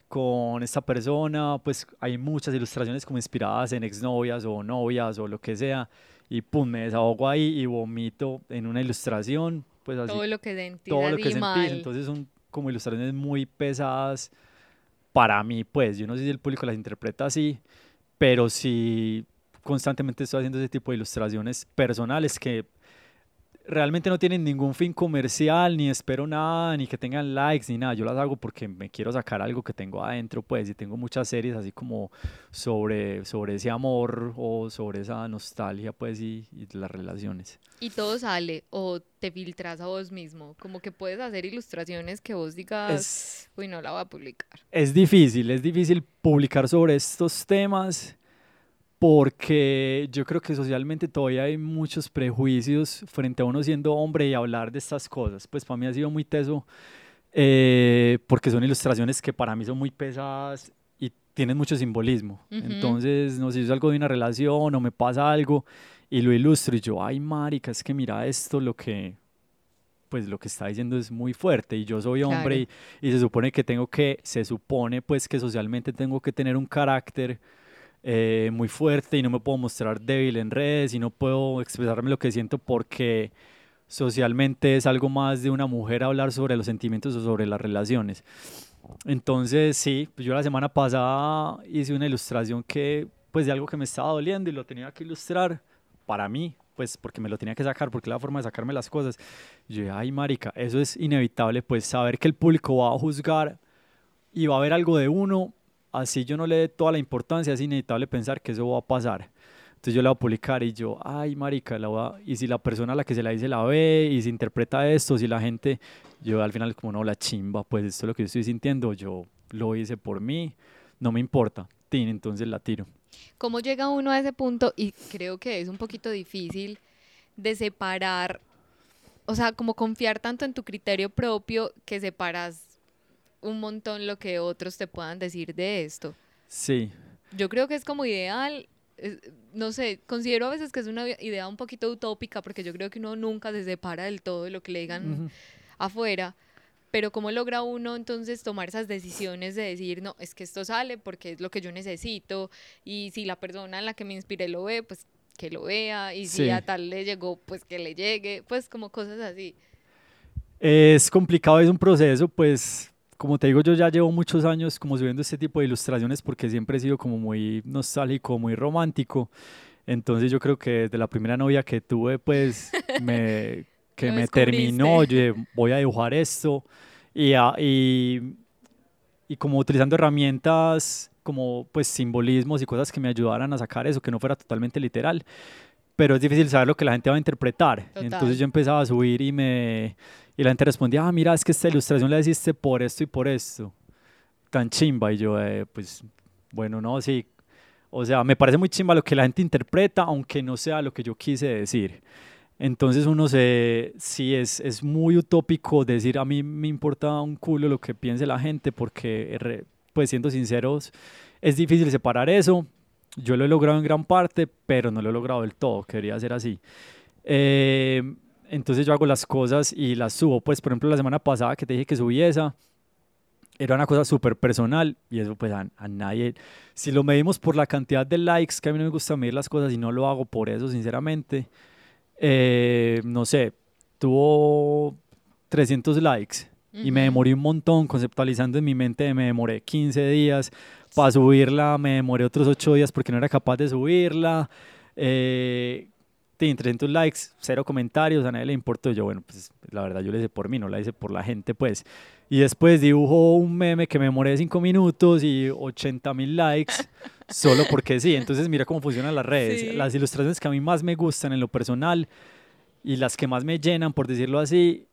con esta persona, pues hay muchas ilustraciones como inspiradas en exnovias o novias o lo que sea, y pum, me desahogo ahí y vomito en una ilustración, pues así todo lo que sentís todo lo que sentís. mal. Entonces son como ilustraciones muy pesadas para mí, pues. Yo no sé si el público las interpreta así, pero sí constantemente estoy haciendo ese tipo de ilustraciones personales que realmente no tienen ningún fin comercial, ni espero nada, ni que tengan likes, ni nada. Yo las hago porque me quiero sacar algo que tengo adentro, pues, y tengo muchas series así como sobre, sobre ese amor o sobre esa nostalgia, pues, y, y las relaciones. Y todo sale o te filtras a vos mismo. Como que puedes hacer ilustraciones que vos digas, Es, uy, no la voy a publicar. Es difícil, es difícil publicar sobre estos temas porque yo creo que socialmente todavía hay muchos prejuicios frente a uno siendo hombre y hablar de estas cosas. Pues para mí ha sido muy teso eh, porque son ilustraciones que para mí son muy pesadas y tienen mucho simbolismo. Ujú. Entonces, no sé, si es algo de una relación o me pasa algo y lo ilustro y yo, ay, marica, es que mira esto, lo que, pues lo que está diciendo es muy fuerte y yo soy hombre Claro. y, y se supone que tengo que, se supone pues que socialmente tengo que tener un carácter eh, muy fuerte y no me puedo mostrar débil en redes y no puedo expresarme lo que siento porque socialmente es algo más de una mujer hablar sobre los sentimientos o sobre las relaciones. Entonces, sí, pues yo la semana pasada hice una ilustración que, pues de algo que me estaba doliendo y lo tenía que ilustrar para mí, pues porque me lo tenía que sacar, porque es la forma de sacarme las cosas. Yo dije, ay, marica, eso es inevitable, pues saber que el público va a juzgar y va a ver algo de uno, así yo no le dé toda la importancia, es inevitable pensar que eso va a pasar. Entonces yo la voy a publicar y yo, ay, marica, la voy a- y si la persona a la que se la dice la ve y se interpreta esto, si la gente, yo al final como no, la chimba, pues esto es lo que yo estoy sintiendo, yo lo hice por mí, no me importa, tin, entonces la tiro. ¿Cómo llega uno a ese punto? Y creo que es un poquito difícil de separar, o sea, como confiar tanto en tu criterio propio que separas un montón lo que otros te puedan decir de esto. Sí, Yo creo que es como ideal, no sé, considero a veces que es una idea un poquito utópica porque yo creo que uno nunca se separa del todo de lo que le digan ujú, afuera, pero ¿cómo logra uno entonces tomar esas decisiones de decir, no, es que esto sale porque es lo que yo necesito y si la persona en la que me inspiré lo ve, pues que lo vea y si Sí. a tal le llegó, pues que le llegue, pues como cosas así. Es complicado, es un proceso, pues como te digo, yo ya llevo muchos años como subiendo este tipo de ilustraciones porque siempre he sido como muy nostálgico, muy romántico. Entonces yo creo que desde la primera novia que tuve, pues [laughs] me, que me terminó, yo dije, voy a dibujar esto y, a- y, y como utilizando herramientas como pues simbolismos y cosas que me ayudaran a sacar eso, que no fuera totalmente literal. Pero es difícil saber lo que la gente va a interpretar. Total. Entonces yo empezaba a subir y me y la gente respondía, ah, mira, es que esta ilustración la hiciste por esto y por esto. Tan chimba. Y yo, eh, pues, bueno, no, sí. O sea, me parece muy chimba lo que la gente interpreta, aunque no sea lo que yo quise decir. Entonces uno se, sí, es, es muy utópico decir, a mí me importa un culo lo que piense la gente, porque, re- pues siendo sinceros, es difícil separar eso. Yo lo he logrado en gran parte, pero no lo he logrado del todo, quería ser así. Eh, entonces yo hago las cosas y las subo. Pues, por ejemplo, la semana pasada que te dije que subí esa, era una cosa súper personal y eso pues a, a nadie, si lo medimos por la cantidad de likes, que a mí no me gusta medir las cosas y no lo hago por eso, sinceramente, eh, no sé, tuvo 300 likes y me demoré un montón conceptualizando en mi mente, me demoré 15 días para subirla, me demoré otros 8 días porque no era capaz de subirla. Eh, tiene 300 likes, cero comentarios, a nadie le importó. Yo, bueno, pues la verdad yo la hice por mí, no la hice por la gente, pues. Y después dibujo un meme que me demoré 5 minutos y 80 mil likes, [laughs] solo porque sí. Entonces mira cómo funcionan las redes. Sí. Las ilustraciones que a mí más me gustan en lo personal y las que más me llenan, por decirlo así,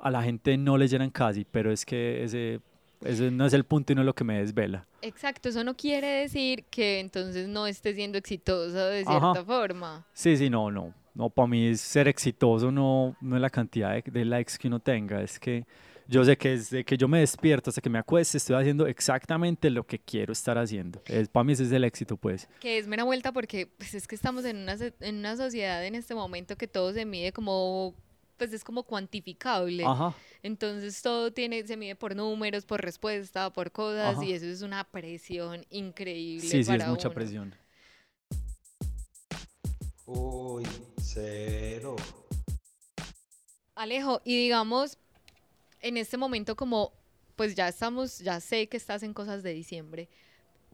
a la gente no le llenan casi, pero es que ese, ese no es el punto y no es lo que me desvela. Exacto, eso no quiere decir que entonces no esté siendo exitoso de Ajá. cierta forma. Sí, sí, no, no. No, para mí ser exitoso no, no es la cantidad de, de likes que uno tenga, es que yo sé que desde que yo me despierto hasta que me acueste estoy haciendo exactamente lo que quiero estar haciendo. Es, para mí ese es el éxito, pues. Que es mera vuelta porque pues, es que estamos en una, en una sociedad en este momento que todo se mide como, pues es como cuantificable. Ajá. Entonces todo tiene, se mide por números, por respuesta, por cosas Ajá. y eso es una presión increíble Sí, sí, es mucha uno. presión. Uy, cero. Alejo, y digamos, en este momento como, pues ya estamos, ya sé que estás en cosas de diciembre,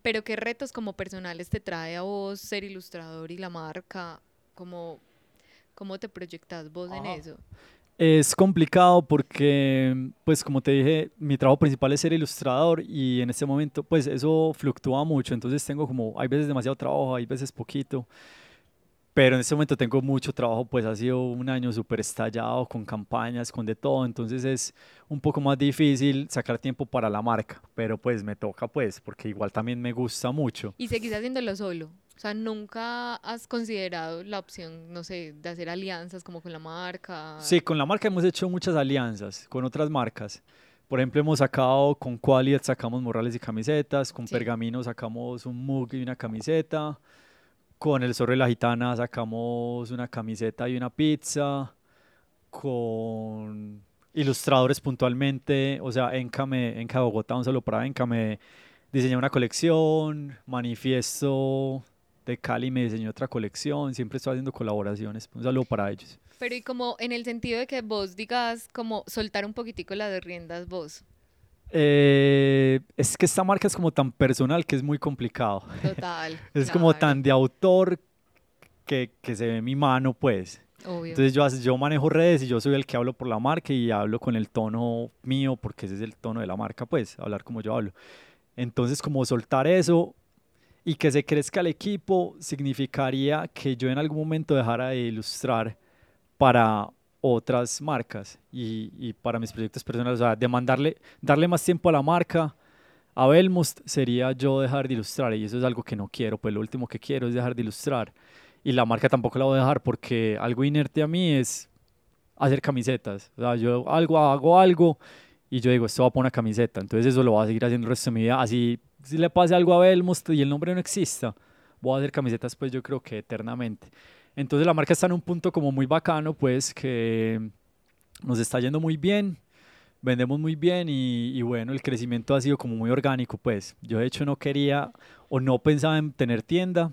pero ¿qué retos como personales te trae a vos ser ilustrador y la marca? ¿Cómo, cómo te proyectas vos en Ajá. eso? Es complicado porque, pues como te dije, mi trabajo principal es ser ilustrador y en este momento, pues eso fluctúa mucho, entonces tengo como, hay veces demasiado trabajo, hay veces poquito, pero en este momento tengo mucho trabajo, pues ha sido un año súper estallado con campañas, con de todo, entonces es un poco más difícil sacar tiempo para la marca, pero pues me toca pues, porque igual también me gusta mucho. Y seguís haciéndolo solo. O sea, nunca has considerado la opción, no sé, de hacer alianzas como con la marca. Sí, con la marca hemos hecho muchas alianzas con otras marcas. Por ejemplo, hemos sacado con Qualiet sacamos morrales y camisetas, con Sí. Pergamino sacamos un mug y una camiseta, con El Zorro y la Gitana sacamos una camiseta y una pizza, con ilustradores puntualmente, o sea, Enca, me, Enca Bogotá, un solo para Enca, me diseñó una colección, Manifiesto de Cali me diseñó otra colección, siempre estoy haciendo colaboraciones, un saludo para ellos. Pero y como en el sentido de que vos digas como soltar un poquitico las riendas vos. Eh, es que esta marca es como tan personal que es muy complicado. Total. [laughs] Es como claro, tan de autor que, que se ve mi mano, pues. Obvio. Entonces yo, yo manejo redes y yo soy el que hablo por la marca y hablo con el tono mío porque ese es el tono de la marca, pues, hablar como yo hablo. Entonces como soltar eso y que se crezca el equipo significaría que yo en algún momento dejara de ilustrar para otras marcas y, y para mis proyectos personales, o sea, de mandarle, darle más tiempo a la marca. A Belmost sería yo dejar de ilustrar y eso es algo que no quiero, pues lo último que quiero es dejar de ilustrar. Y la marca tampoco la voy a dejar porque algo inerte a mí es hacer camisetas, o sea, yo algo hago algo y yo digo, esto va para una camiseta, entonces eso lo voy a seguir haciendo el resto de mi vida, así si le pase algo a Belmost y el nombre no exista, voy a hacer camisetas pues yo creo que eternamente. Entonces la marca está en un punto como muy bacano, pues que nos está yendo muy bien, vendemos muy bien y, y bueno, el crecimiento ha sido como muy orgánico, pues. Yo de hecho no quería o no pensaba en tener tienda.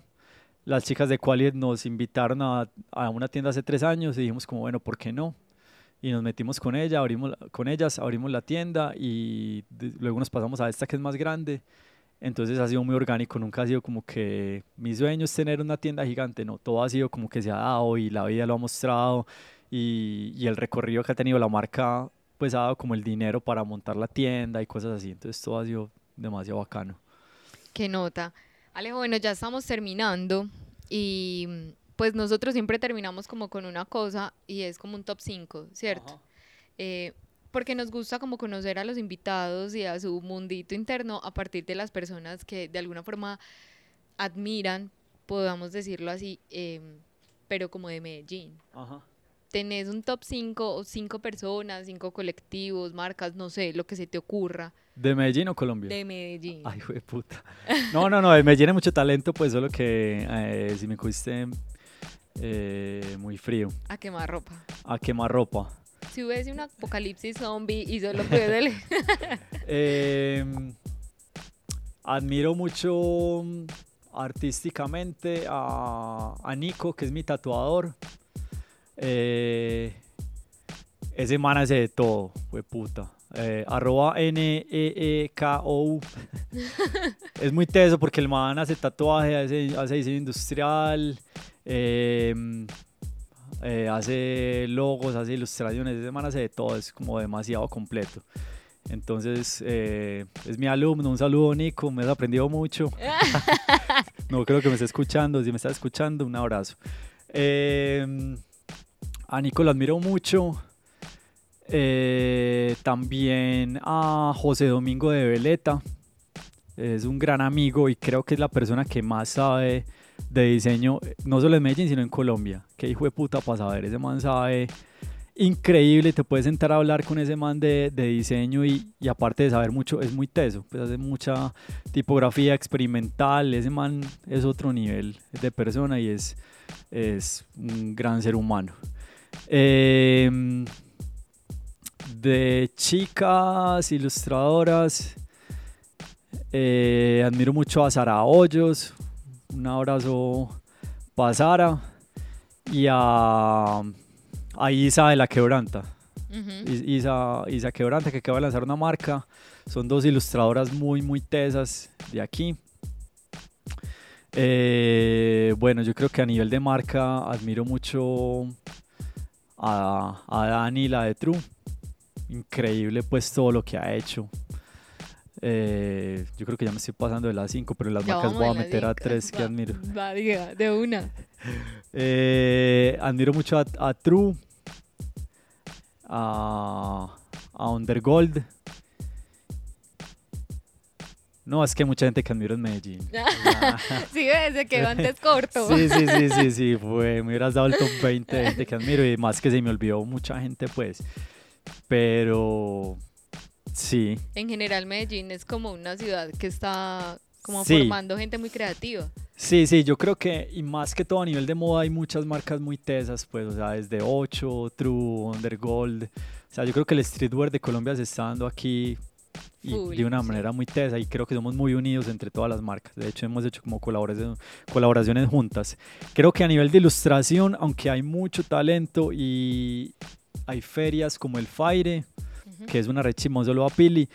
Las chicas de Qualit nos invitaron a, a una tienda hace tres años y dijimos como, bueno, ¿por qué no? Y nos metimos con ella, abrimos, con ellas, abrimos la tienda y de- luego nos pasamos a esta que es más grande. Entonces ha sido muy orgánico, nunca ha sido como que mi sueño es tener una tienda gigante, no, todo ha sido como que se ha dado y la vida lo ha mostrado y, y el recorrido que ha tenido la marca pues ha dado como el dinero para montar la tienda y cosas así, entonces todo ha sido demasiado bacano. Qué nota. Alejo, bueno, ya estamos terminando y pues nosotros siempre terminamos como con una cosa y es como un top 5, ¿cierto? Eh, porque nos gusta como conocer a los invitados y a su mundito interno a partir de las personas que de alguna forma admiran, podamos decirlo así, em, pero como de Medellín. Ajá. Tenés un top 5 o 5 personas, 5 colectivos, marcas, no sé, lo que se te ocurra ¿De Medellín o Colombia? de Medellín. Ay, de puta. No, no, no, de Medellín hay mucho talento, pues solo que eh, si me cogiste eh, muy frío. A quemar ropa. A quemar ropa. Si hubiese un apocalipsis zombie y solo puedes ele- Eh, admiro mucho mm, artísticamente a, Nico, que es mi tatuador. Eh, ese man hace de todo, fue puta. Eh, arroba E N-E-E-K-O. es muy teso porque el man hace tatuaje, hace, hace diseño industrial, eh, eh, hace logos, hace ilustraciones. Ese man hace de todo, es como demasiado completo. Entonces, eh, es mi alumno. Un saludo, Nico. Me has aprendido mucho. [laughs] no creo que me esté escuchando. Si me está escuchando, un abrazo. Eh, a Nico lo admiro mucho. Eh, también a José Domingo de Veleta. Es un gran amigo y creo que es la persona que más sabe de diseño, no solo en Medellín, sino en Colombia. Qué hijo de puta para saber. Ese man sabe increíble. Te puedes sentar a hablar con ese man de, de diseño y, y aparte de saber mucho, es muy teso. Pues hace mucha tipografía experimental. Ese man es otro nivel de persona y es, es un gran ser humano. Em, de chicas ilustradoras, eh, admiro mucho a Sara Hoyos. Un abrazo para Sara. Y a, a Isa de la Quebranta. Isa, Isa Quebranta, que acaba de lanzar una marca. Son dos ilustradoras muy, muy tesas de aquí. Eh, bueno, yo creo que a nivel de marca admiro mucho a, a Dani, la de True. Increíble pues todo lo que ha hecho. Eh, yo creo que ya me estoy pasando de las 5, pero las Ya marcas voy a en meter a cinco. tres que Va- admiro. va, diga, de una. [laughs] Eh, admiro mucho a, a True, a, a Undergold. No, es que hay mucha gente que admiro en Medellín. [laughs] sí, ves, se quedó antes corto. [laughs] Sí, sí, sí, sí, sí, fue, me hubieras dado el top 20 de gente que admiro y más que se me olvidó mucha gente, pues. Pero sí, En general, Medellín es como una ciudad que está como Sí. formando gente muy creativa. Sí, sí, yo creo que, y más que todo a nivel de moda, hay muchas marcas muy tesas, pues, o sea, desde 8, True, Undergold. O sea, yo creo que el streetwear de Colombia se está dando aquí y Full, de una sí. manera muy tesa y creo que somos muy unidos entre todas las marcas. De hecho, hemos hecho como colaboraciones, colaboraciones juntas. Creo que a nivel de ilustración, aunque hay mucho talento y hay ferias como el Faire, Que es una red chimón solo a Pili.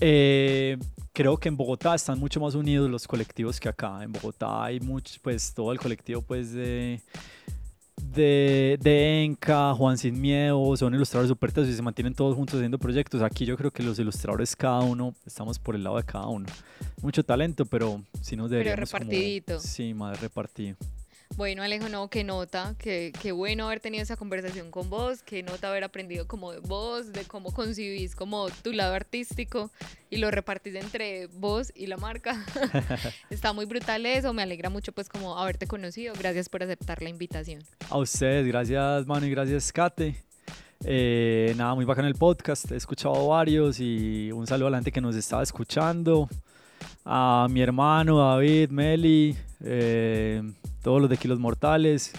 Eh, creo que en Bogotá están mucho más unidos los colectivos que acá. En Bogotá hay mucho, pues todo el colectivo pues de, de, de Enca, Juan Sin Miedo, son ilustradores tesos y se mantienen todos juntos haciendo proyectos. Aquí yo creo que los ilustradores cada uno, estamos por el lado de cada uno. Mucho talento, pero sí nos deberíamos como- repartidito. sí, más repartido. Bueno, Alejo, no, qué nota, qué, qué bueno haber tenido esa conversación con vos, qué nota haber aprendido como de vos, de cómo concibís como tu lado artístico y lo repartís entre vos y la marca. [laughs] Está muy brutal eso, me alegra mucho pues como haberte conocido, gracias por aceptar la invitación. A ustedes, gracias Manu y gracias Kate. Eh, nada, muy bacán el podcast, he escuchado varios y un saludo a la gente que nos estaba escuchando. A mi hermano David, Meli, eh, todos los de Kilos Mortales.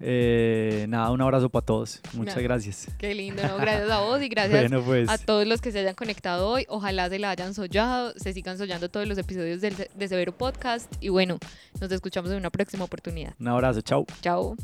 Eh, nada, un abrazo para todos. Muchas gracias. Qué lindo, [laughs] ¿no? Gracias a vos y gracias Bueno, pues. a todos los que se hayan conectado hoy. Ojalá se la hayan soñado, se sigan soñando todos los episodios del, de Severo Podcast y bueno, nos escuchamos en una próxima oportunidad. Un abrazo, chao. Chao.